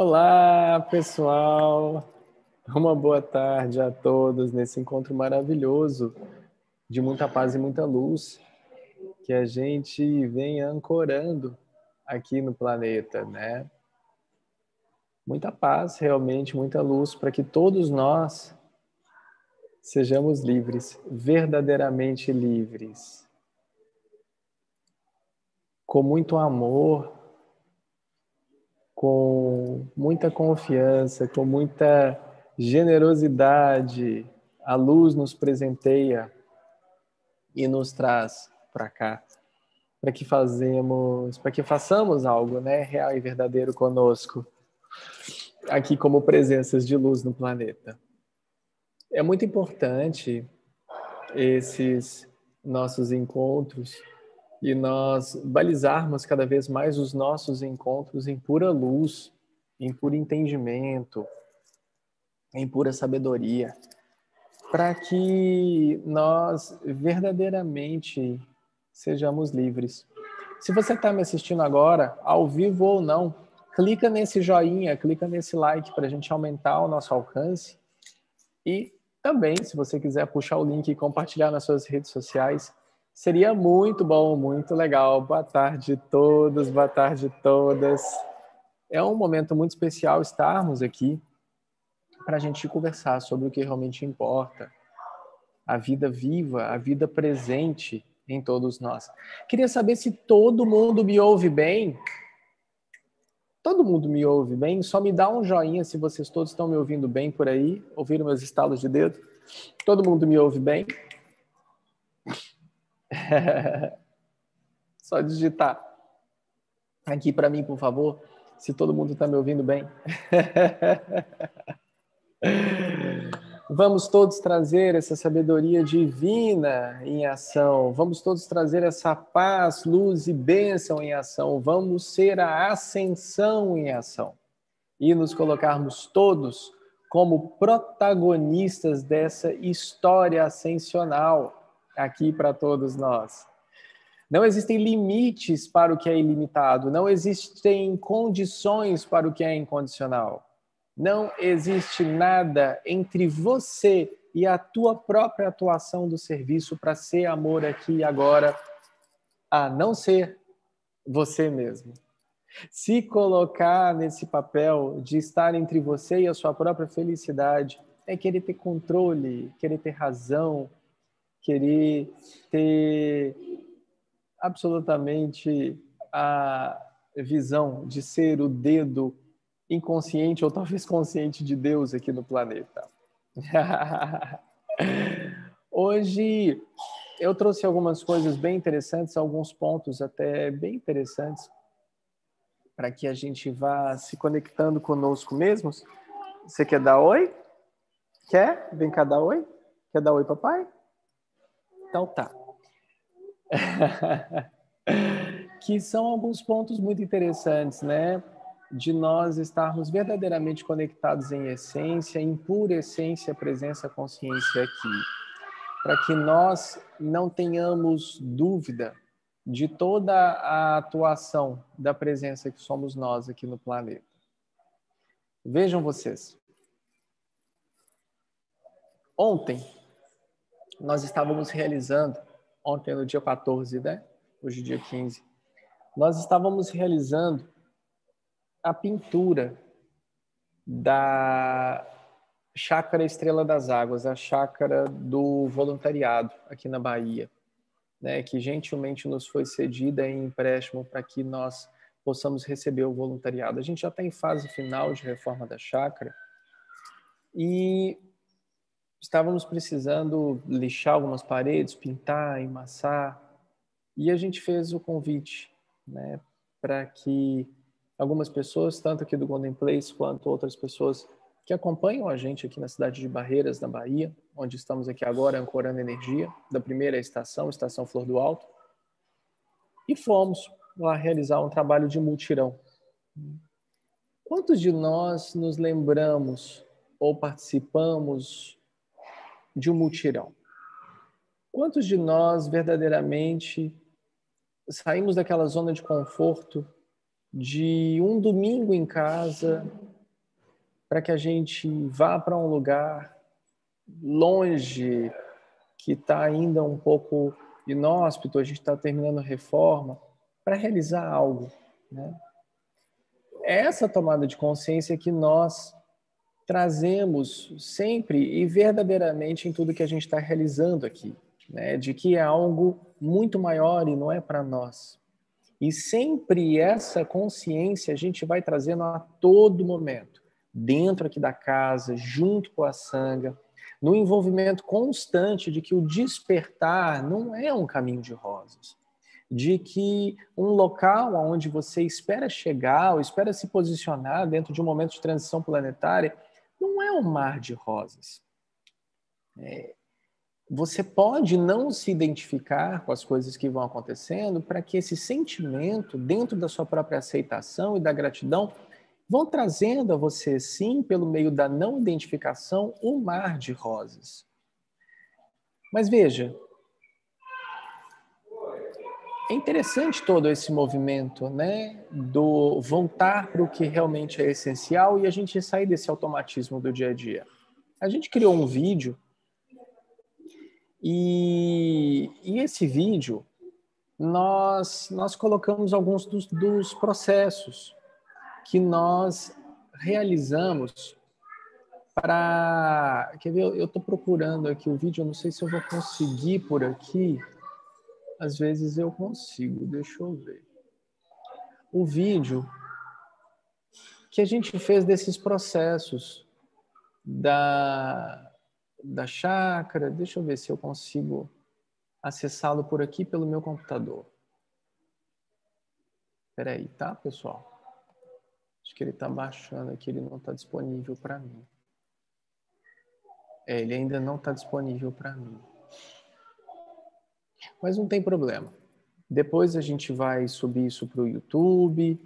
Olá, pessoal! Uma boa tarde a todos nesse encontro maravilhoso de muita paz e muita luz que a gente vem ancorando aqui no planeta, né? Muita paz, realmente, muita luz para que todos nós sejamos livres, verdadeiramente livres. Com muito amor, com muita confiança, com muita generosidade, a luz nos presenteia e nos traz para cá, para que fazemos, para que façamos algo, né, real e verdadeiro conosco, aqui como presenças de luz no planeta. É muito importante esses nossos encontros e nós balizarmos cada vez mais os nossos encontros em pura luz, em puro entendimento, em pura sabedoria, para que nós verdadeiramente sejamos livres. Se você está me assistindo agora, ao vivo ou não, clica nesse joinha, clica nesse like para a gente aumentar o nosso alcance e também, se você quiser puxar o link e compartilhar nas suas redes sociais, seria muito bom, muito legal. Boa tarde a todos, boa tarde a todas. É um momento muito especial estarmos aqui para a gente conversar sobre o que realmente importa. A vida viva, a vida presente em todos nós. Queria saber se todo mundo me ouve bem. Todo mundo me ouve bem? Só me dá um joinha se vocês todos estão me ouvindo bem por aí. Ouviram meus estalos de dedo? Todo mundo me ouve bem? Só digitar aqui para mim, por favor, se todo mundo está me ouvindo bem. Vamos todos trazer essa sabedoria divina em ação. Vamos todos trazer essa paz, luz e bênção em ação. Vamos ser a ascensão em ação. E nos colocarmos todos como protagonistas dessa história ascensional aqui para todos nós. Não existem limites para o que é ilimitado, não existem condições para o que é incondicional. Não existe nada entre você e a tua própria atuação do serviço para ser amor aqui e agora, a não ser você mesmo. Se colocar nesse papel de estar entre você e a sua própria felicidade é querer ter controle, querer ter razão, querer ter absolutamente a visão de ser o dedo inconsciente ou talvez consciente de Deus aqui no planeta. Hoje eu trouxe algumas coisas bem interessantes, alguns pontos até bem interessantes para que a gente vá se conectando conosco mesmos. Você quer dar oi? Quer? Vem cá dar oi? Quer dar oi, papai? Então tá. que são alguns pontos muito interessantes, né? de nós estarmos verdadeiramente conectados em essência, em pura essência, presença, consciência aqui, para que nós não tenhamos dúvida de toda a atuação da presença que somos nós aqui no planeta. Vejam vocês. Ontem, nós estávamos realizando, ontem no dia 14, né? Hoje, dia 15, nós estávamos realizando a pintura da Chácara Estrela das Águas, a chácara do voluntariado aqui na Bahia, né, que gentilmente nos foi cedida em empréstimo para que nós possamos receber o voluntariado. A gente já está em fase final de reforma da chácara e estávamos precisando lixar algumas paredes, pintar, emassar, e a gente fez o convite né, para que algumas pessoas, tanto aqui do Golden Place quanto outras pessoas que acompanham a gente aqui na cidade de Barreiras, na Bahia, onde estamos aqui agora ancorando energia, da primeira estação, Estação Flor do Alto. E fomos lá realizar um trabalho de multirão. Quantos de nós nos lembramos ou participamos de um multirão? Quantos de nós verdadeiramente saímos daquela zona de conforto de um domingo em casa, para que a gente vá para um lugar longe, que está ainda um pouco inóspito, a gente está terminando reforma, para realizar algo. Né? É essa tomada de consciência que nós trazemos sempre e verdadeiramente em tudo que a gente está realizando aqui, né? de que é algo muito maior e não é para nós. E sempre essa consciência a gente vai trazendo a todo momento, dentro aqui da casa, junto com a sanga, no envolvimento constante de que o despertar não é um caminho de rosas, de que um local onde você espera chegar ou espera se posicionar dentro de um momento de transição planetária não é um mar de rosas. É, você pode não se identificar com as coisas que vão acontecendo para que esse sentimento, dentro da sua própria aceitação e da gratidão, vão trazendo a você, sim, pelo meio da não identificação, um mar de rosas. Mas veja, é interessante todo esse movimento, né, do voltar para o que realmente é essencial e a gente sair desse automatismo do dia a dia. A gente criou um vídeo e, e esse vídeo nós nós colocamos alguns dos, dos processos que nós realizamos para. Quer ver? Eu estou procurando aqui o vídeo, não sei se eu vou conseguir por aqui. Às vezes eu consigo, deixa eu ver. O vídeo que a gente fez desses processos da, da chácara. Deixa eu ver se eu consigo acessá-lo por aqui pelo meu computador. Espera aí, tá, pessoal? Acho que ele está baixando aqui, ele não está disponível para mim. É, ele ainda não está disponível para mim. Mas não tem problema. Depois a gente vai subir isso para o YouTube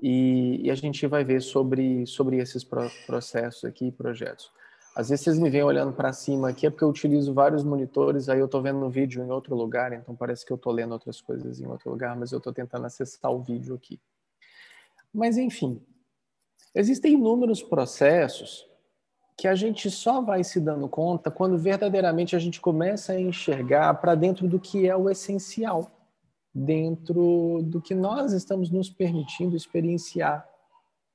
e, e, a gente vai ver sobre, sobre esses processos aqui e projetos. Às vezes vocês me veem olhando para cima aqui, é porque eu utilizo vários monitores, aí eu estou vendo o vídeo em outro lugar, então parece que eu estou lendo outras coisas em outro lugar, mas eu estou tentando acessar o vídeo aqui. Mas, enfim, existem inúmeros processos que a gente só vai se dando conta quando verdadeiramente a gente começa a enxergar para dentro do que é o essencial, dentro do que nós estamos nos permitindo experienciar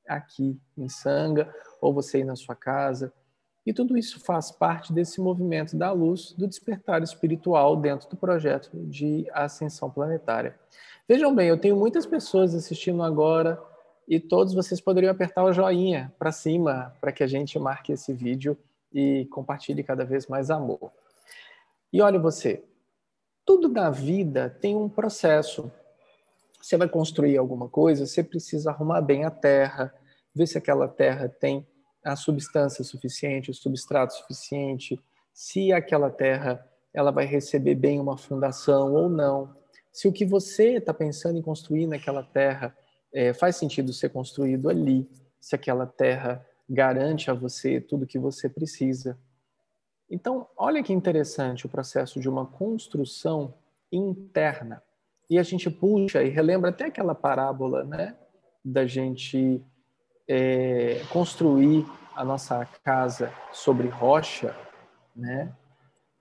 aqui em Sanga, ou você aí na sua casa. E tudo isso faz parte desse movimento da luz, do despertar espiritual dentro do projeto de ascensão planetária. Vejam bem, eu tenho muitas pessoas assistindo agora e todos vocês poderiam apertar o joinha para cima para que a gente marque esse vídeo e compartilhe cada vez mais amor. E olha você, tudo na vida tem um processo. Você vai construir alguma coisa, você precisa arrumar bem a terra, ver se aquela terra tem a substância suficiente, o substrato suficiente, se aquela terra ela vai receber bem uma fundação ou não, se o que você está pensando em construir naquela terra é, faz sentido ser construído ali, se aquela terra garante a você tudo que você precisa. Então, olha que interessante o processo de uma construção interna. E a gente puxa e relembra até aquela parábola, né, da gente é, construir a nossa casa sobre rocha, né?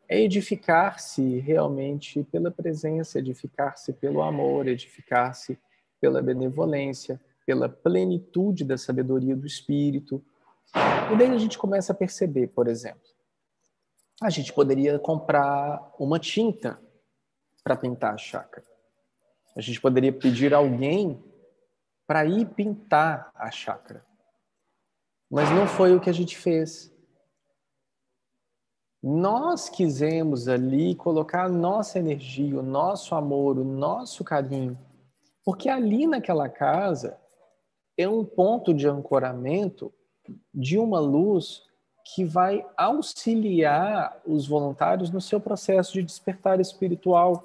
É edificar-se realmente pela presença, edificar-se pelo amor, edificar-se pela benevolência, pela plenitude da sabedoria do espírito. E daí a gente começa a perceber, por exemplo, a gente poderia comprar uma tinta para pintar a chácara. A gente poderia pedir alguém para ir pintar a chácara. Mas não foi o que a gente fez. Nós quisemos ali colocar a nossa energia, o nosso amor, o nosso carinho porque ali naquela casa é um ponto de ancoramento de uma luz que vai auxiliar os voluntários no seu processo de despertar espiritual.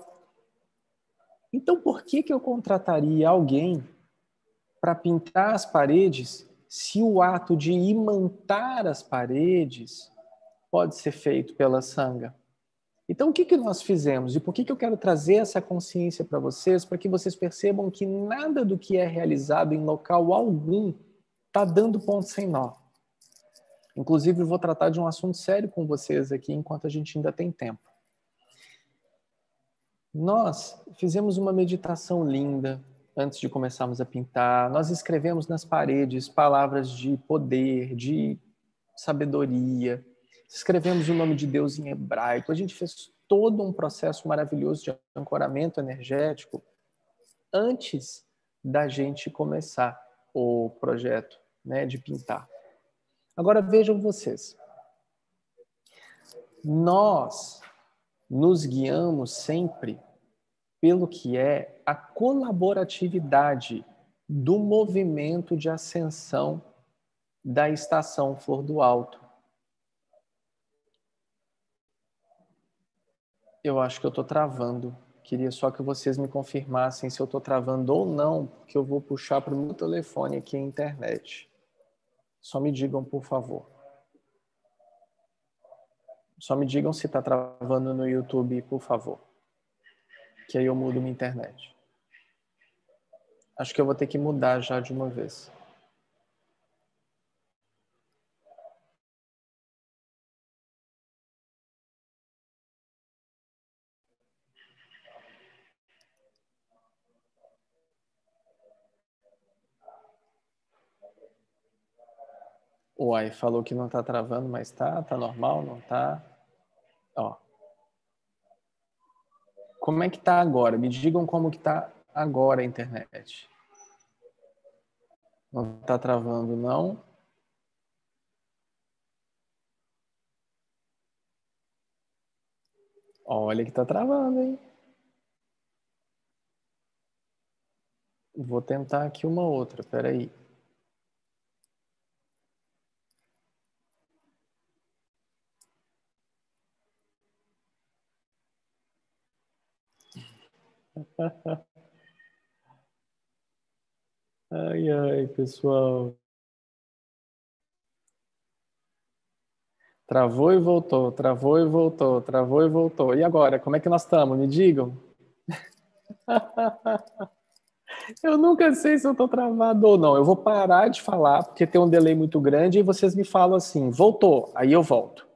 Então, por que, que eu contrataria alguém para pintar as paredes se o ato de imantar as paredes pode ser feito pela sanga? Então, o que, que nós fizemos? E por que, que eu quero trazer essa consciência para vocês? Para que vocês percebam que nada do que é realizado em local algum está dando ponto sem nó. Inclusive, vou tratar de um assunto sério com vocês aqui enquanto a gente ainda tem tempo. Nós fizemos uma meditação linda antes de começarmos a pintar. Nós escrevemos nas paredes palavras de poder, de sabedoria. Escrevemos o nome de Deus em hebraico. A gente fez todo um processo maravilhoso de ancoramento energético antes da gente começar o projeto né, de pintar. Agora vejam vocês. Nós nos guiamos sempre pelo que é a colaboratividade do movimento de ascensão da estação Flor do Alto. Eu acho que eu estou travando. Queria só que vocês me confirmassem se eu estou travando ou não, porque eu vou puxar para o meu telefone aqui a internet. Só me digam, por favor. Só me digam se está travando no YouTube, por favor. Que aí eu mudo minha internet. Acho que eu vou ter que mudar já de uma vez. Uai, falou que não tá travando, mas tá, tá normal, não tá? Ó. Como é que tá agora? Me digam como que tá agora a internet. Não tá travando, não? Olha que tá travando, hein? Vou tentar aqui uma outra, peraí. Ai, ai, pessoal. Travou e voltou, travou e voltou, travou e voltou. E agora, como é que nós estamos? Me digam. Eu nunca sei se eu estou travado ou não. Eu vou parar de falar, porque tem um delay muito grande, e vocês me falam assim, voltou, aí eu volto.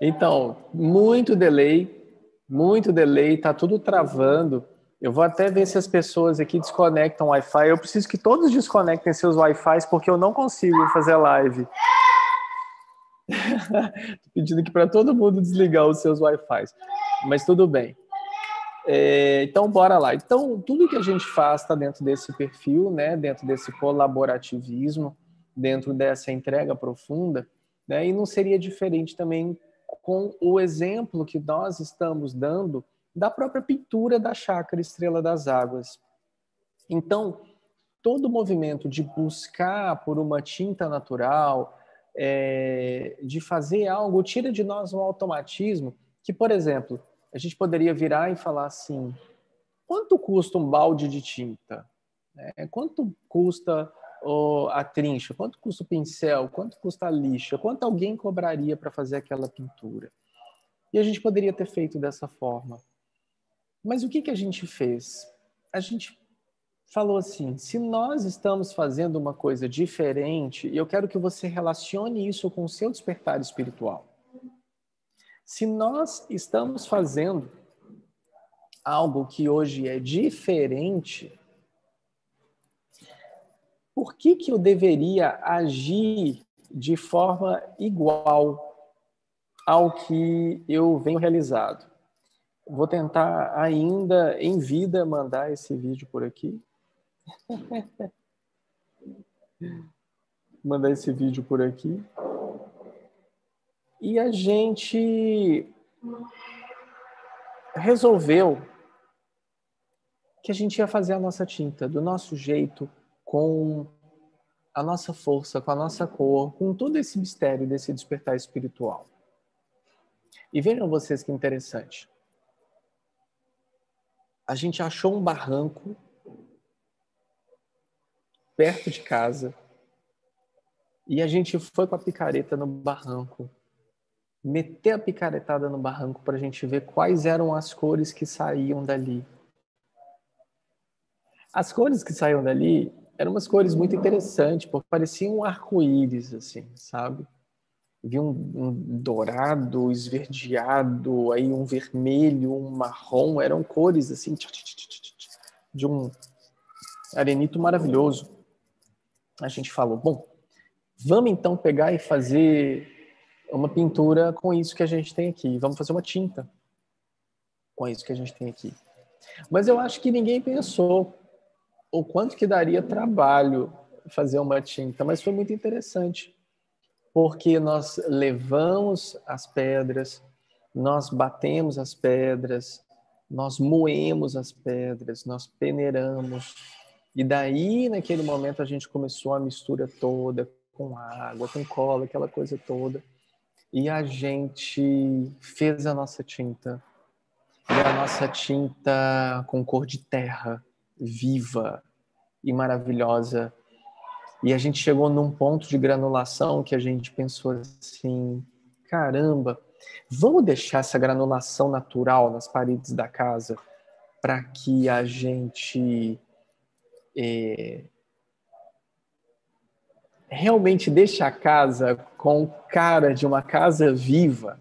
Então, muito delay, muito delay, tá tudo travando. Eu vou até ver se as pessoas aqui desconectam o Wi-Fi. Eu preciso que todos desconectem seus Wi-Fi porque eu não consigo fazer live. pedindo aqui para todo mundo desligar os seus Wi-Fi. Mas tudo bem. É, então, bora lá. Então, tudo que a gente faz está dentro desse perfil, né? dentro desse colaborativismo, dentro dessa entrega profunda. Né? E não seria diferente também com o exemplo que nós estamos dando da própria pintura da chácara Estrela das Águas. Então, todo o movimento de buscar por uma tinta natural, é, de fazer algo, tira de nós um automatismo que, por exemplo, a gente poderia virar e falar assim: quanto custa um balde de tinta? É, quanto custa a trincha, quanto custa o pincel, quanto custa a lixa, quanto alguém cobraria para fazer aquela pintura. E a gente poderia ter feito dessa forma. Mas o que, que a gente fez? A gente falou assim: se nós estamos fazendo uma coisa diferente, e eu quero que você relacione isso com o seu despertar espiritual. Se nós estamos fazendo algo que hoje é diferente, por que, que eu deveria agir de forma igual ao que eu venho realizado? Vou tentar ainda em vida mandar esse vídeo por aqui. mandar esse vídeo por aqui. E a gente resolveu que a gente ia fazer a nossa tinta do nosso jeito, com a nossa força, com a nossa cor, com todo esse mistério desse despertar espiritual. E vejam vocês que interessante. A gente achou um barranco perto de casa e a gente foi com a picareta no barranco, meter a picaretada no barranco para a gente ver quais eram as cores que saíam dali. As cores que saíam dali eram umas cores muito interessantes, porque pareciam um arco-íris, assim, sabe? Vi um, um, dourado, esverdeado, aí um vermelho, um marrom, eram cores assim de um arenito maravilhoso. A gente falou, bom, vamos então pegar e fazer uma pintura com isso que a gente tem aqui. Vamos fazer uma tinta com isso que a gente tem aqui. Mas eu acho que ninguém pensou o quanto que daria trabalho fazer uma tinta, mas foi muito interessante, porque nós levamos as pedras, nós batemos as pedras, nós moemos as pedras, nós peneiramos, e daí naquele momento a gente começou a mistura toda com água, com cola, aquela coisa toda, e a gente fez a nossa tinta, e a nossa tinta com cor de terra, viva e maravilhosa. E a gente chegou num ponto de granulação que a gente pensou assim: caramba, vamos deixar essa granulação natural nas paredes da casa para que a gente é, realmente deixe a casa com cara de uma casa viva,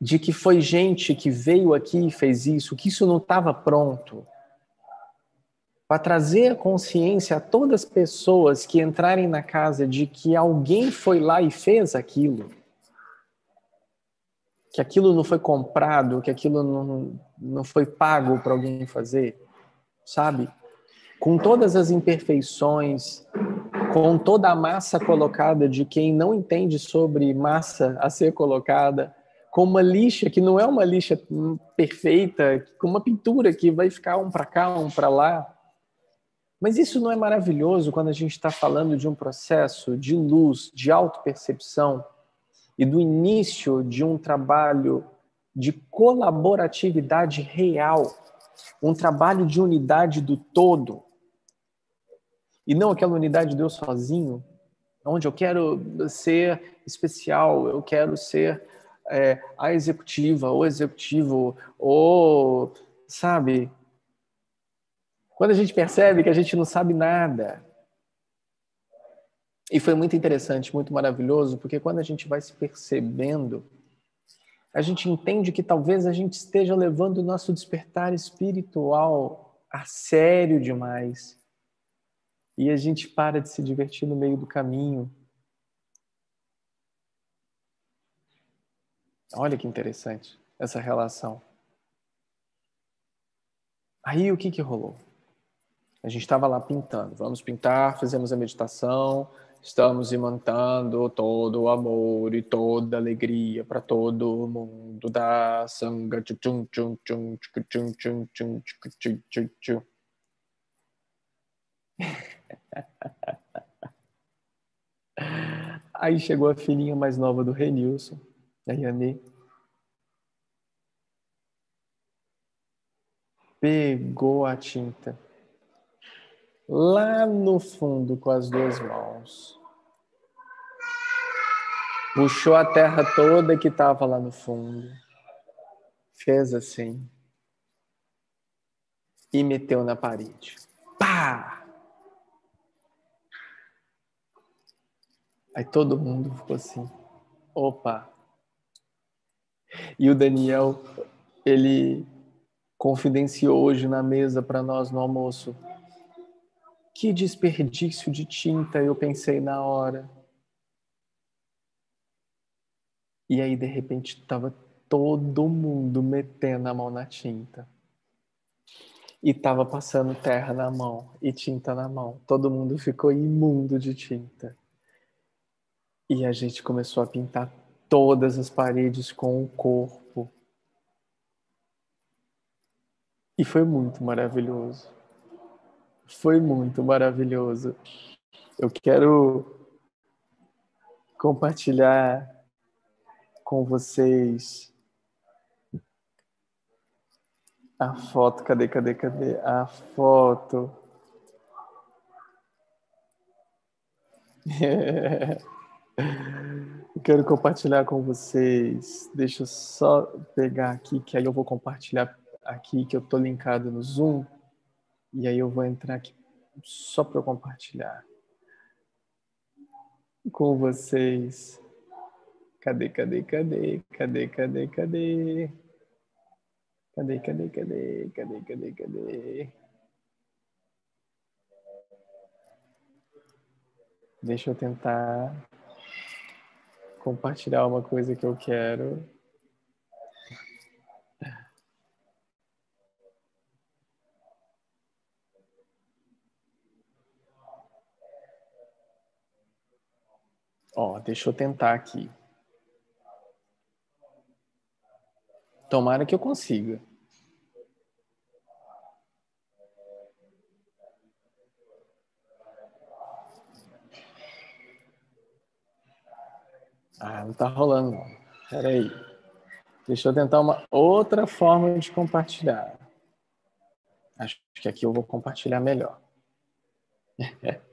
de que foi gente que veio aqui e fez isso, que isso não estava pronto para trazer a consciência a todas as pessoas que entrarem na casa de que alguém foi lá e fez aquilo. Que aquilo não foi comprado, que aquilo não, não foi pago para alguém fazer, sabe? Com todas as imperfeições, com toda a massa colocada de quem não entende sobre massa a ser colocada, com uma lixa que não é uma lixa perfeita, com uma pintura que vai ficar um para cá, um para lá, mas isso não é maravilhoso quando a gente está falando de um processo de luz, de autopercepção e do início de um trabalho de colaboratividade real, um trabalho de unidade do todo, e não aquela unidade de eu sozinho, onde eu quero ser especial, eu quero ser é, a executiva, ou executivo, ou, sabe, quando a gente percebe que a gente não sabe nada. E foi muito interessante, muito maravilhoso, porque quando a gente vai se percebendo, a gente entende que talvez a gente esteja levando o nosso despertar espiritual a sério demais. E a gente para de se divertir no meio do caminho. Olha que interessante essa relação. Aí o que, que rolou? A gente estava lá pintando. Vamos pintar, fizemos a meditação, estamos imantando todo o amor e toda alegria para todo mundo da sanga. Aí chegou a filhinha mais nova do Renilson, a Yanê. Pegou a tinta lá no fundo com as duas mãos. Puxou a terra toda que estava lá no fundo. Fez assim. E meteu na parede. Pá! Aí todo mundo ficou assim. Opa! E o Daniel, ele confidenciou hoje na mesa para nós no almoço que desperdício de tinta, eu pensei na hora. E aí, de repente, estava todo mundo metendo a mão na tinta. E estava passando terra na mão e tinta na mão. Todo mundo ficou imundo de tinta. E a gente começou a pintar todas as paredes com o corpo. E foi muito maravilhoso. Foi muito maravilhoso. Eu quero compartilhar com vocês a foto. Cadê, cadê, cadê? A foto. Eu quero compartilhar com vocês. Deixa eu só pegar aqui, que aí eu vou compartilhar aqui, que eu tô linkado no Zoom. E aí eu vou entrar aqui só para compartilhar com vocês. Cadê, cadê, cadê? Cadê, cadê, cadê? Cadê, cadê, cadê? Cadê, cadê, cadê? Deixa eu tentar compartilhar uma coisa que eu quero. Ó, deixa eu tentar aqui. Tomara que eu consiga. Ah, não tá rolando não. Peraí. Deixa eu tentar uma outra forma de compartilhar. Acho que aqui eu vou compartilhar melhor.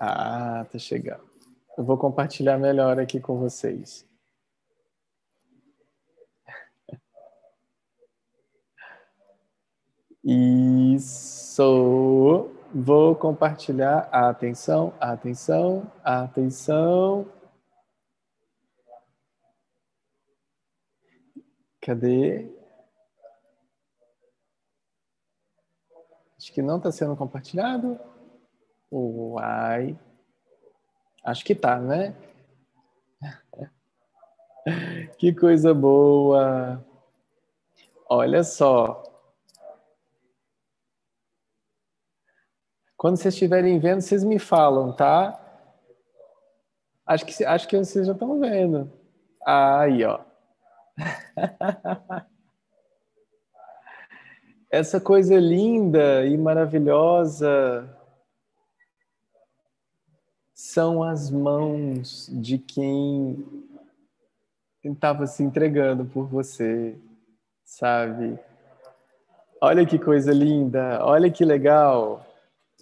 ah, tá chegando. Eu vou compartilhar melhor aqui com vocês. Isso. Vou compartilhar. Atenção, atenção, atenção. Cadê? Acho que não está sendo compartilhado. Uai. Acho que tá, né? Que coisa boa. Olha só. Quando vocês estiverem vendo, vocês me falam, tá? Acho que, acho que vocês já estão vendo. Aí, ó. Essa coisa linda e maravilhosa são as mãos de quem estava se entregando por você, sabe? Olha que coisa linda, olha que legal.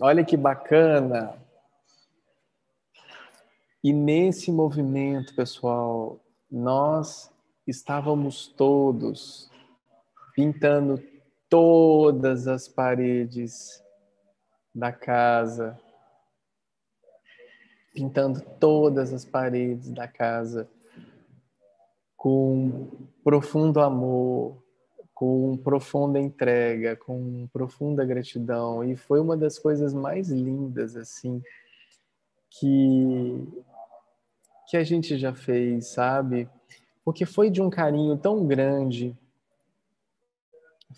Olha que bacana. E nesse movimento, pessoal, nós estávamos todos pintando todas as paredes da casa, pintando todas as paredes da casa com profundo amor, com profunda entrega, com profunda gratidão e foi uma das coisas mais lindas assim que que a gente já fez, sabe? Porque foi de um carinho tão grande,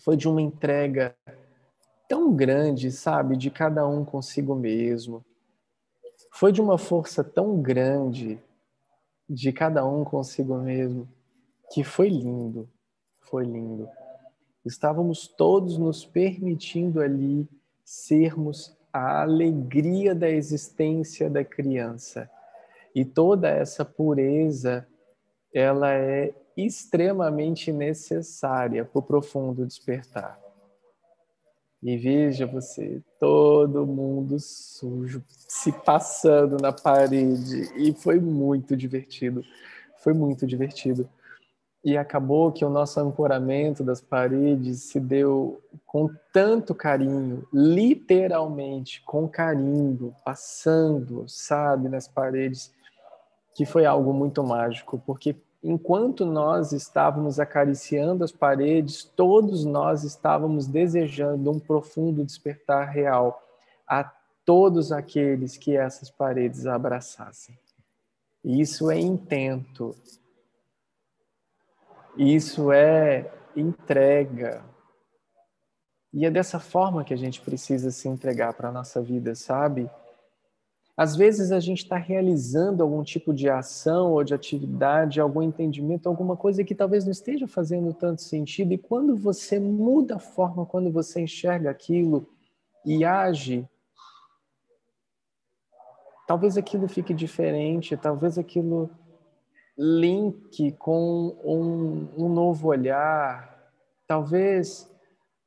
foi de uma entrega tão grande, sabe, de cada um consigo mesmo. Foi de uma força tão grande de cada um consigo mesmo, que foi lindo, foi lindo estávamos todos nos permitindo ali sermos a alegria da existência da criança. E toda essa pureza, ela é extremamente necessária para o profundo despertar. E veja você, todo mundo sujo, se passando na parede. E foi muito divertido. Foi muito divertido. E acabou que o nosso ancoramento das paredes se deu com tanto carinho, literalmente com carinho, passando, sabe, nas paredes, que foi algo muito mágico, porque enquanto nós estávamos acariciando as paredes, todos nós estávamos desejando um profundo despertar real a todos aqueles que essas paredes abraçassem. Isso é intento, isso é entrega. E é dessa forma que a gente precisa se entregar para a nossa vida, sabe? Às vezes a gente está realizando algum tipo de ação ou de atividade, algum entendimento, alguma coisa que talvez não esteja fazendo tanto sentido, e quando você muda a forma, quando você enxerga aquilo e age, talvez aquilo fique diferente, talvez aquilo link com um, um novo olhar, talvez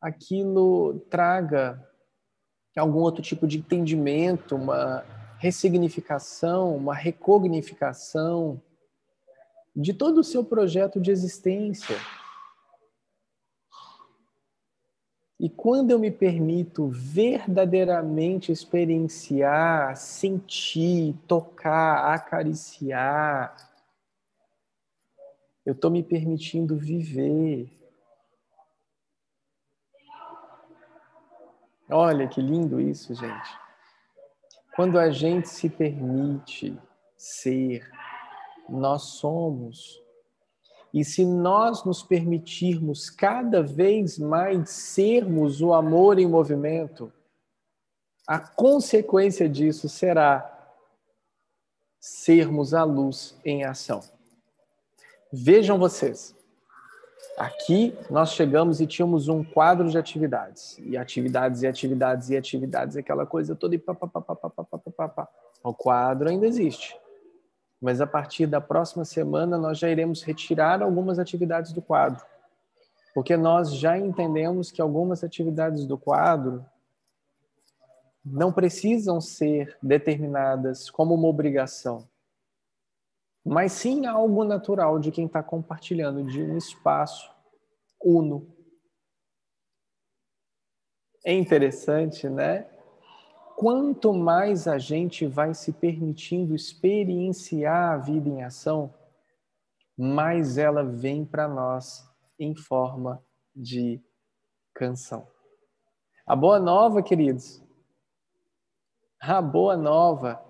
aquilo traga algum outro tipo de entendimento, uma ressignificação, uma recognificação de todo o seu projeto de existência. E quando eu me permito verdadeiramente experienciar, sentir, tocar, acariciar, eu estou me permitindo viver. Olha que lindo isso, gente. Quando a gente se permite ser, nós somos. E se nós nos permitirmos cada vez mais sermos o amor em movimento, a consequência disso será sermos a luz em ação. Vejam vocês, Aqui nós chegamos e tínhamos um quadro de atividades. E atividades e atividades e atividades, aquela coisa toda e pá, pá, pá, pá, pá, pá, pá, pá, pá. O quadro ainda existe. Mas a partir da próxima semana nós já iremos retirar algumas atividades do quadro. Porque nós já entendemos que algumas atividades do quadro não precisam ser determinadas como uma obrigação mas sim algo natural de quem está compartilhando, de um espaço uno. É interessante, né? Quanto mais a gente vai se permitindo experienciar a vida em ação, mais ela vem para nós em forma de canção. A boa nova, queridos, a boa nova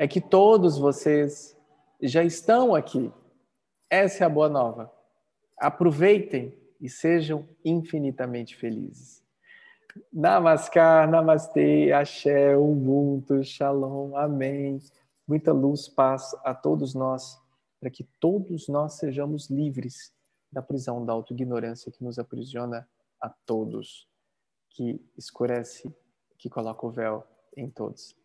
é que todos vocês já estão aqui. Essa é a boa nova. Aproveitem e sejam infinitamente felizes. Namaskar, Namastê, Axé, Ubuntu, Shalom, Amém. Muita luz, paz a todos nós, para que todos nós sejamos livres da prisão da autoignorância que nos aprisiona a todos, que escurece, que coloca o véu em todos.